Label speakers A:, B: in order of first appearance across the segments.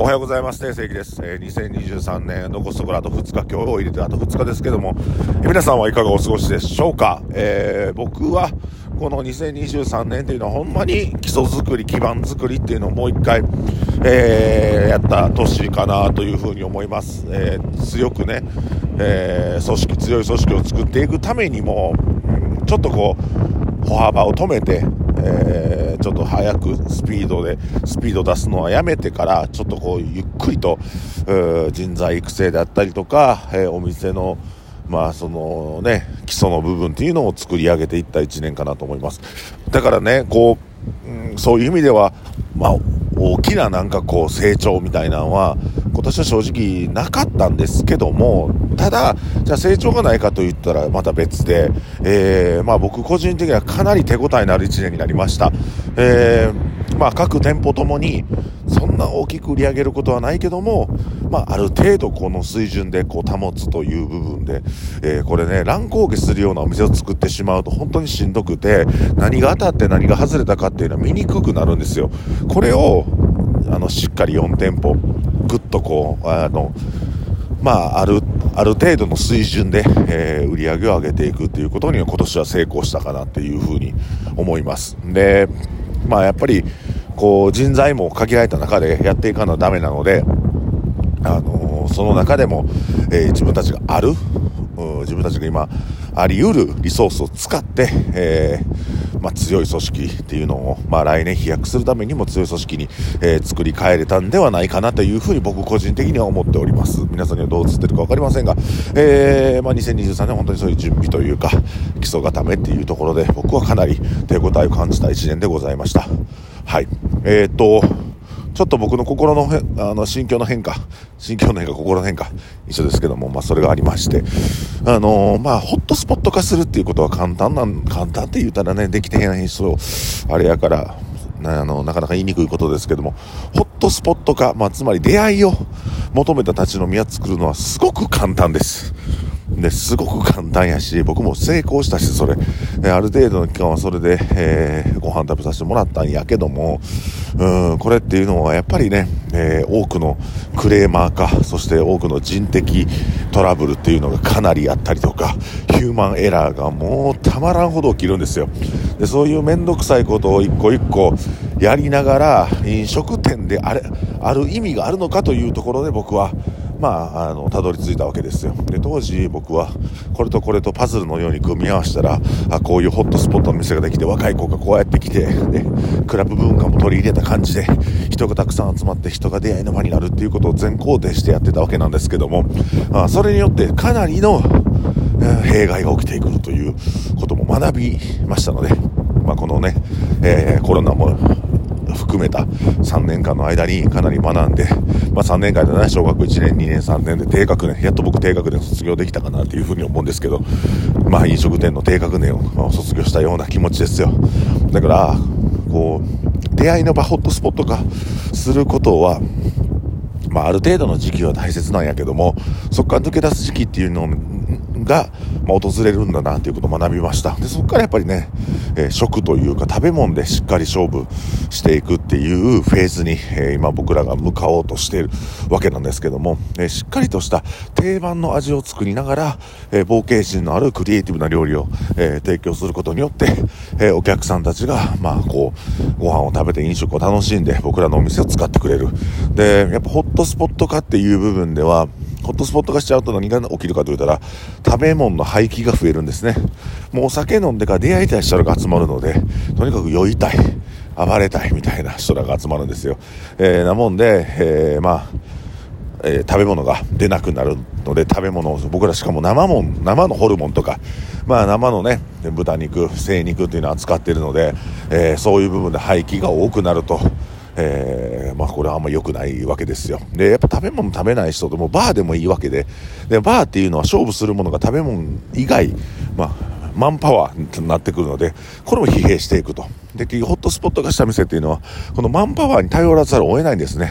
A: おはようございます。定世紀です。えー、2023年残すところあと2日、今日を入れてあと2日ですけども、えー、皆さんはいかがお過ごしでしょうか、えー、僕はこの2023年っていうのはほんまに基礎作り、基盤作りっていうのをもう一回、えー、やった年かなというふうに思います。えー、強くね、えー、組織、強い組織を作っていくためにも、ちょっとこう、歩幅を止めて、えー、ちょっと早くスピードで、スピード出すのはやめてから、ちょっとこう、ゆっくりと、人材育成であったりとか、えー、お店の、まあそのね、基礎の部分っていうのを作り上げていった1年かなと思います。だからね、こう、うん、そういう意味では、まあ、大きななんかこう成長みたいなのは、今年は正直なかったんですけども、ただ、じゃあ成長がないかと言ったらまた別で、えー、まあ僕個人的にはかなり手応えのある1年になりました。えー、まあ各店舗ともに、そんな大きく売り上げることはないけども、まあある程度この水準でこう保つという部分で、えー、これね、乱高下するようなお店を作ってしまうと本当にしんどくて、何が当たって何が外れたかっていうのは見にくくなるんですよ。これを、あの、しっかり4店舗、ぐっとこう、あの、まあ、ある、ある程度の水準で、えー、売り上げを上げていくっていうことには今年は成功したかなっていうふうに思います。で、まあやっぱり、こう人材も限られた中でやっていかなダメなので、あのー、その中でも、えー、自分たちがある、自分たちが今あり得るリソースを使って、えー、まあ、強い組織っていうのを、まあ、来年飛躍するためにも強い組織に、えー、作り変えれたんではないかなというふうに僕個人的には思っております。皆さんにはどう映ってるか分かりませんが、えー、まあ、2023年本当にそういう準備というか、基礎固めっていうところで僕はかなり手応えを感じた1年でございました。はい。えー、っと、ちょっと僕の心のあの心境の変化、心境の変化、心の変化、一緒ですけども、まあそれがありまして、あのー、まあホットスポット化するっていうことは簡単なん、簡単って言ったらね、できてへん人、あれやから、あの、なかなか言いにくいことですけども、ホットスポット化、まあつまり出会いを求めた立ち飲み屋作るのはすごく簡単です。で、すごく簡単やし、僕も成功したし、それ、えある程度の期間はそれで、えー、ご飯食べさせてもらったんやけども、うん、これっていうのはやっぱりね、えー、多くのクレーマーか、そして多くの人的トラブルっていうのがかなりあったりとか、ヒューマンエラーがもうたまらんほど起きるんですよ。で、そういうめんどくさいことを一個一個やりながら、飲食店であれ、ある意味があるのかというところで僕は、まあ、あの、たどり着いたわけですよ。で、当時僕は、これとこれとパズルのように組み合わせたら、あ、こういうホットスポットの店ができて、若い子がこうやって来て、で、クラブ文化も取り入れた感じで、人がたくさん集まって人が出会いの場になるっていうことを全肯定してやってたわけなんですけども、あそれによってかなりの、弊害が起きてくるということも学びましたので、まあ、このね、えー、コロナも含めた3年間の間にかなり学んで、まあ、3年間でね、小学1年、2年、3年で低学年、やっと僕低学年卒業できたかなというふうに思うんですけど、まあ、飲食店の低学年を卒業したような気持ちですよ。だから、こう、出会いの場、ホットスポット化することは、まあ、ある程度の時期は大切なんやけども、そこから抜け出す時期っていうのが、まあ、訪れるんだなということを学びました。で、そこからやっぱりね、えー、食というか食べ物でしっかり勝負していくっていうフェーズに、えー、今僕らが向かおうとしているわけなんですけども、えー、しっかりとした定番の味を作りながら、え冒険心のあるクリエイティブな料理を、え提供することによって、えお客さんたちが、まあ、こう、ご飯を食べて飲食を楽しんで僕らのお店を使ってくれる。で、やっぱホットスポット化っていう部分では、ホットスポット化しちゃうと何が起きるかと言ったら、食べ物の廃棄が増えるんですね。もうお酒飲んでから出会いたい人らが集まるので、とにかく酔いたい、暴れたいみたいな人らが集まるんですよ。えー、なもんで、えー、まあ、えー、食べ物が出なくなるので食べ物を僕らしかも生もん生のホルモンとか、まあ、生のね豚肉精肉っていうのを扱っているので、えー、そういう部分で廃棄が多くなるとえー、まあこれはあんま良くないわけですよ。で、やっぱ食べ物食べない人でもバーでもいいわけで、で、バーっていうのは勝負するものが食べ物以外、まあ、マンパワーになってくるので、これも疲弊していくと。で、ホットスポット化した店っていうのは、このマンパワーに頼らざるを得ないんですね。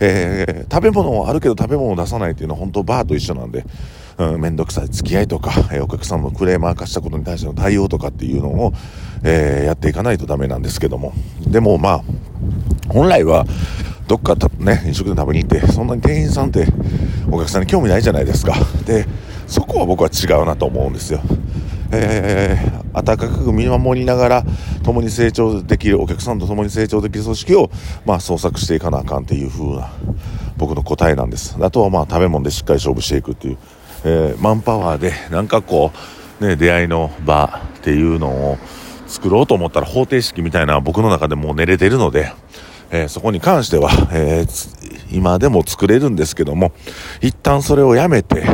A: えー、食べ物はあるけど食べ物を出さないっていうのは本当バーと一緒なんで、うん、めんどくさい付き合いとか、えー、お客さんのクレーマー化したことに対しての対応とかっていうのを、えー、やっていかないとダメなんですけども。でもまあ、本来はどっかね、飲食店食べに行って、そんなに店員さんってお客さんに興味ないじゃないですか。で、そこは僕は違うなと思うんですよ。えー、温かく見守りながら共に成長できるお客さんと共に成長できる組織を、まあ、創作していかなあかんっていう風な僕の答えなんですあとはまあ食べ物でしっかり勝負していくっていう、えー、マンパワーでなんかこう、ね、出会いの場っていうのを作ろうと思ったら方程式みたいな僕の中でもう寝れてるので、え、そこに関しては、え、今でも作れるんですけども一旦それをやめて、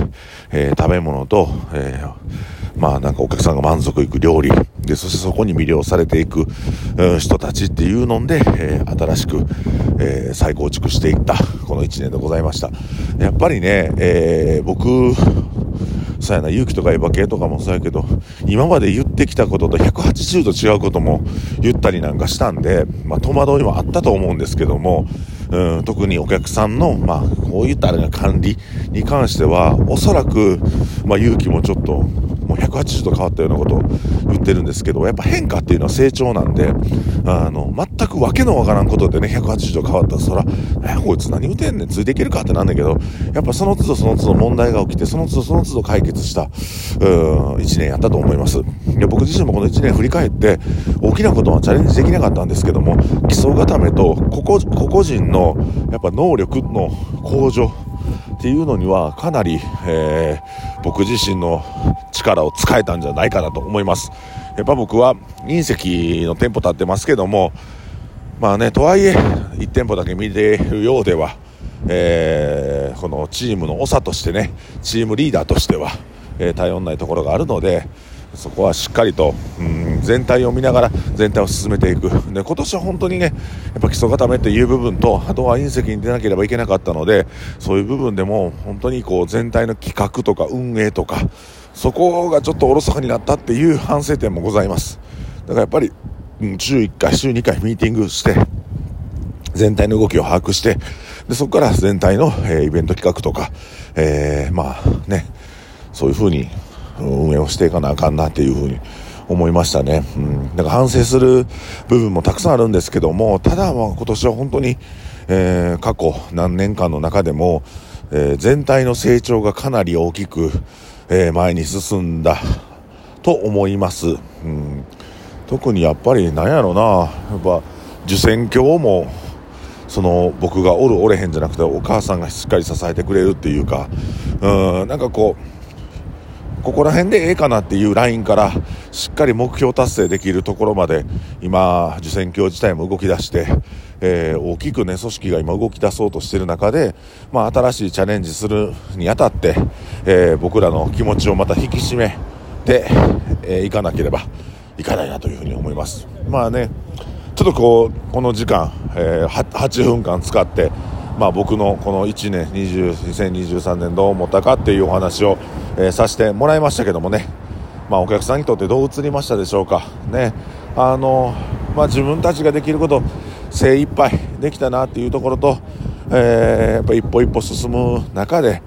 A: え食べ物と、えまあなんかお客さんが満足いく料理、で、そしてそこに魅了されていく、人たちっていうので、え、新しく、え、再構築していったこの1年でございました。やっぱりね、え、僕、そうやな、勇気とかエヴァ系とかもそうやけど、今までってきたことと180度違うことも言ったりなんかしたんで、まあ戸惑いもあったと思うんですけども、うん、特にお客さんの、まあ、こういったあれが管理に関しては、おそらく、まあ、勇気もちょっと、もう180度変わったようなことを言ってるんですけど、やっぱ変化っていうのは成長なんで、あの、全くわけのわからんことでね、180度変わったら、そら、え、こいつ何言うてんねん、ついていけるかってなんだけど、やっぱその都度その都度問題が起きて、その都度その都度解決した、う、1年やったと思います。で僕自身もこの1年振り返って、大きなことはチャレンジできなかったんですけども、基礎固めと、個々人の、やっぱ能力の向上、っていうのにはかなり、えー、僕自身の力を使えたんじゃないかなと思います。やっぱ僕は隕石の店舗立ってますけども、まあね、とはいえ、1店舗だけ見てるようでは、えー、このチームの長としてね、チームリーダーとしては、えー、頼んないところがあるので、そこはしっかりと、うん、全体を見ながら全体を進めていく。で今年は本当にねやっぱ基礎固めという部分とあとは隕石に出なければいけなかったのでそういう部分でも本当にこう全体の企画とか運営とかそこがちょっとおろそかになったっていう 反省点もございます。だからやっぱり、うん、週1回週2回ミーティングして全体の動きを把握してでそこから全体の、えー、イベント企画とか、えー、まあねそういうふうに運営をしていかなあかんなっていうふうに思いましたね。うん。だから反省する部分もたくさんあるんですけども、ただまあ今年は本当に、えー、過去何年間の中でも、えー、全体の成長がかなり大きく、えー、前に進んだと思います。うん。特にやっぱりなんやろうな、やっぱ受選教もその僕がおるおれへんじゃなくてお母さんがしっかり支えてくれるっていうか、うん、なんかこう、ここら辺でええかなっていうラインからしっかり目標達成できるところまで今受選挙自体も動き出して、えー、大きくね組織が今動き出そうとしている中で、まあ、新しいチャレンジするにあたって、えー、僕らの気持ちをまた引き締めてい、えー、かなければいかないなというふうに思います。まあねちょっとこうこの時間、えー、8分間使ってまあ、僕のこの1年20 2023年どう思ったかっていうお話をえー、させてもらいましたけどもね、まあ、お客さんにとってどう映りましたでしょうか、ね。あのまあ、自分たちができること精一杯できたなっていうところと、えー、やっぱ一歩一歩進む中で、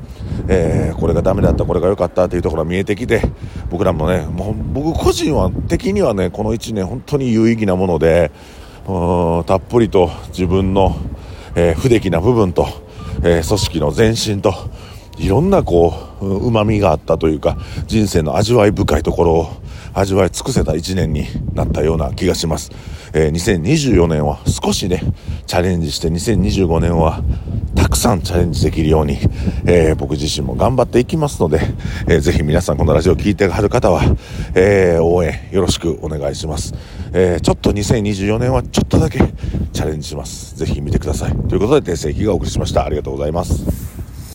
A: えー、これがダメだったこれが良かったっていうところが見えてきて僕らもねもう僕個人は的にはねこの1年本当に有意義なものでたっぷりと自分の、えー、不出来な部分と、え組織の前進といろんなこう、旨味があったというか、人生の味わい深いところを味わい尽くせた1年になったような気がします。えー、2024年は少しね、チャレンジして2025年はくさんチャレンジできるように、えー、僕自身も頑張っていきますので、えー、ぜひ皆さんこのラジオを聴いてはる方は、えー、応援よろしくお願いします。えー、ちょっと2024年はちょっとだけチャレンジします。ぜひ見てください。ということで、訂正記がお送りしました。ありがとうございます。